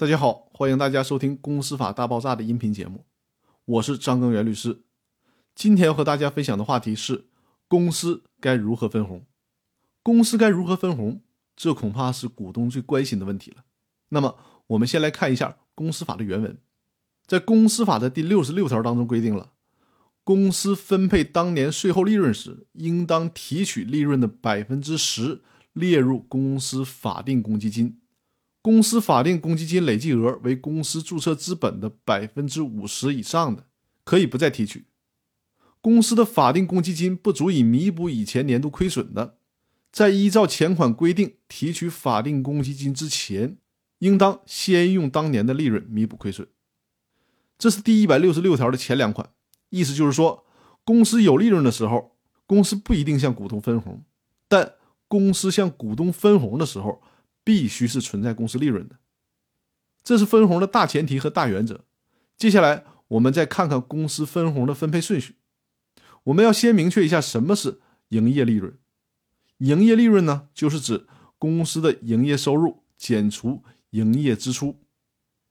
大家好，欢迎大家收听《公司法大爆炸》的音频节目，我是张根源律师。今天要和大家分享的话题是：公司该如何分红？公司该如何分红？这恐怕是股东最关心的问题了。那么，我们先来看一下公司法的原文。在公司法的第六十六条当中规定了，公司分配当年税后利润时，应当提取利润的百分之十列入公司法定公积金。公司法定公积金累计额为公司注册资本的百分之五十以上的，可以不再提取。公司的法定公积金不足以弥补以前年度亏损的，在依照前款规定提取法定公积金之前，应当先用当年的利润弥补亏损。这是第一百六十六条的前两款，意思就是说，公司有利润的时候，公司不一定向股东分红，但公司向股东分红的时候。必须是存在公司利润的，这是分红的大前提和大原则。接下来，我们再看看公司分红的分配顺序。我们要先明确一下什么是营业利润。营业利润呢，就是指公司的营业收入减除营业支出，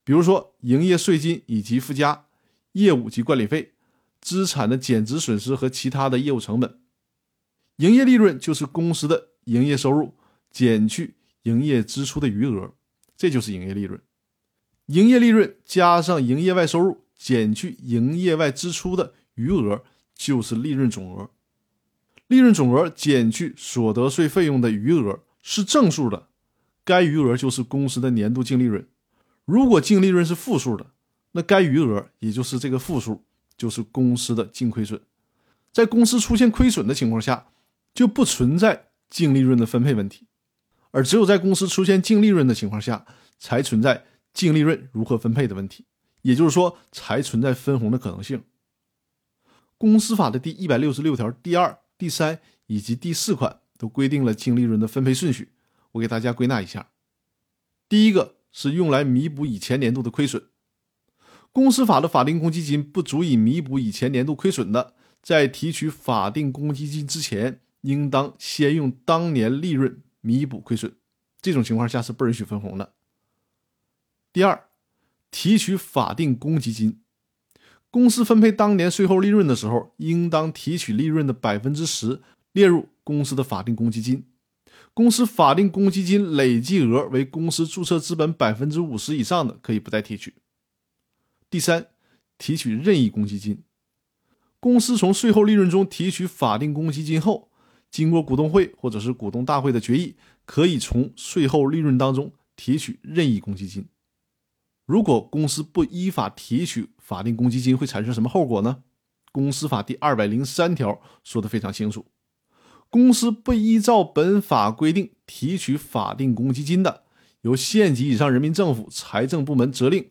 比如说营业税金以及附加、业务及管理费、资产的减值损失和其他的业务成本。营业利润就是公司的营业收入减去。营业支出的余额，这就是营业利润。营业利润加上营业外收入减去营业外支出的余额，就是利润总额。利润总额减去所得税费用的余额是正数的，该余额就是公司的年度净利润。如果净利润是负数的，那该余额也就是这个负数，就是公司的净亏损。在公司出现亏损的情况下，就不存在净利润的分配问题。而只有在公司出现净利润的情况下，才存在净利润如何分配的问题，也就是说，才存在分红的可能性。公司法的第一百六十六条第二、第三以及第四款都规定了净利润的分配顺序，我给大家归纳一下：第一个是用来弥补以前年度的亏损，公司法的法定公积金不足以弥补以前年度亏损的，在提取法定公积金之前，应当先用当年利润。弥补亏损，这种情况下是不允许分红的。第二，提取法定公积金，公司分配当年税后利润的时候，应当提取利润的百分之十列入公司的法定公积金。公司法定公积金累计额为公司注册资本百分之五十以上的，可以不再提取。第三，提取任意公积金，公司从税后利润中提取法定公积金后。经过股东会或者是股东大会的决议，可以从税后利润当中提取任意公积金。如果公司不依法提取法定公积金，会产生什么后果呢？公司法第二百零三条说的非常清楚：公司不依照本法规定提取法定公积金的，由县级以上人民政府财政部门责令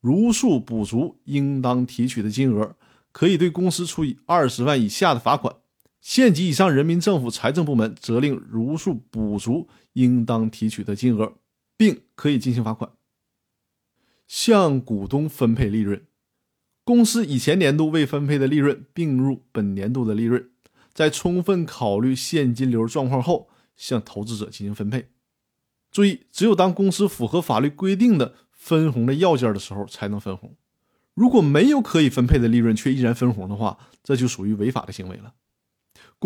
如数补足应当提取的金额，可以对公司处以二十万以下的罚款。县级以上人民政府财政部门责令如数补足应当提取的金额，并可以进行罚款。向股东分配利润，公司以前年度未分配的利润并入本年度的利润，在充分考虑现金流状况后，向投资者进行分配。注意，只有当公司符合法律规定的分红的要件的时候才能分红。如果没有可以分配的利润却依然分红的话，这就属于违法的行为了。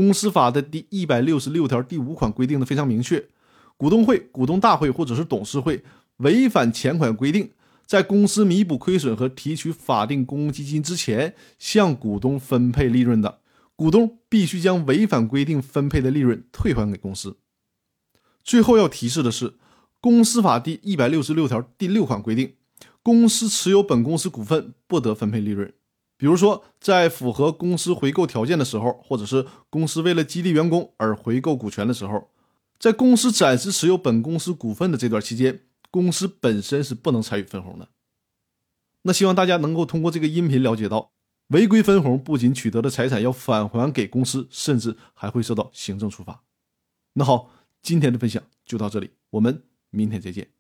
公司法的第一百六十六条第五款规定的非常明确：股东会、股东大会或者是董事会违反前款规定，在公司弥补亏损和提取法定公积金之前向股东分配利润的，股东必须将违反规定分配的利润退还给公司。最后要提示的是，公司法第一百六十六条第六款规定，公司持有本公司股份不得分配利润。比如说，在符合公司回购条件的时候，或者是公司为了激励员工而回购股权的时候，在公司暂时持有本公司股份的这段期间，公司本身是不能参与分红的。那希望大家能够通过这个音频了解到，违规分红不仅取得的财产要返还给公司，甚至还会受到行政处罚。那好，今天的分享就到这里，我们明天再见。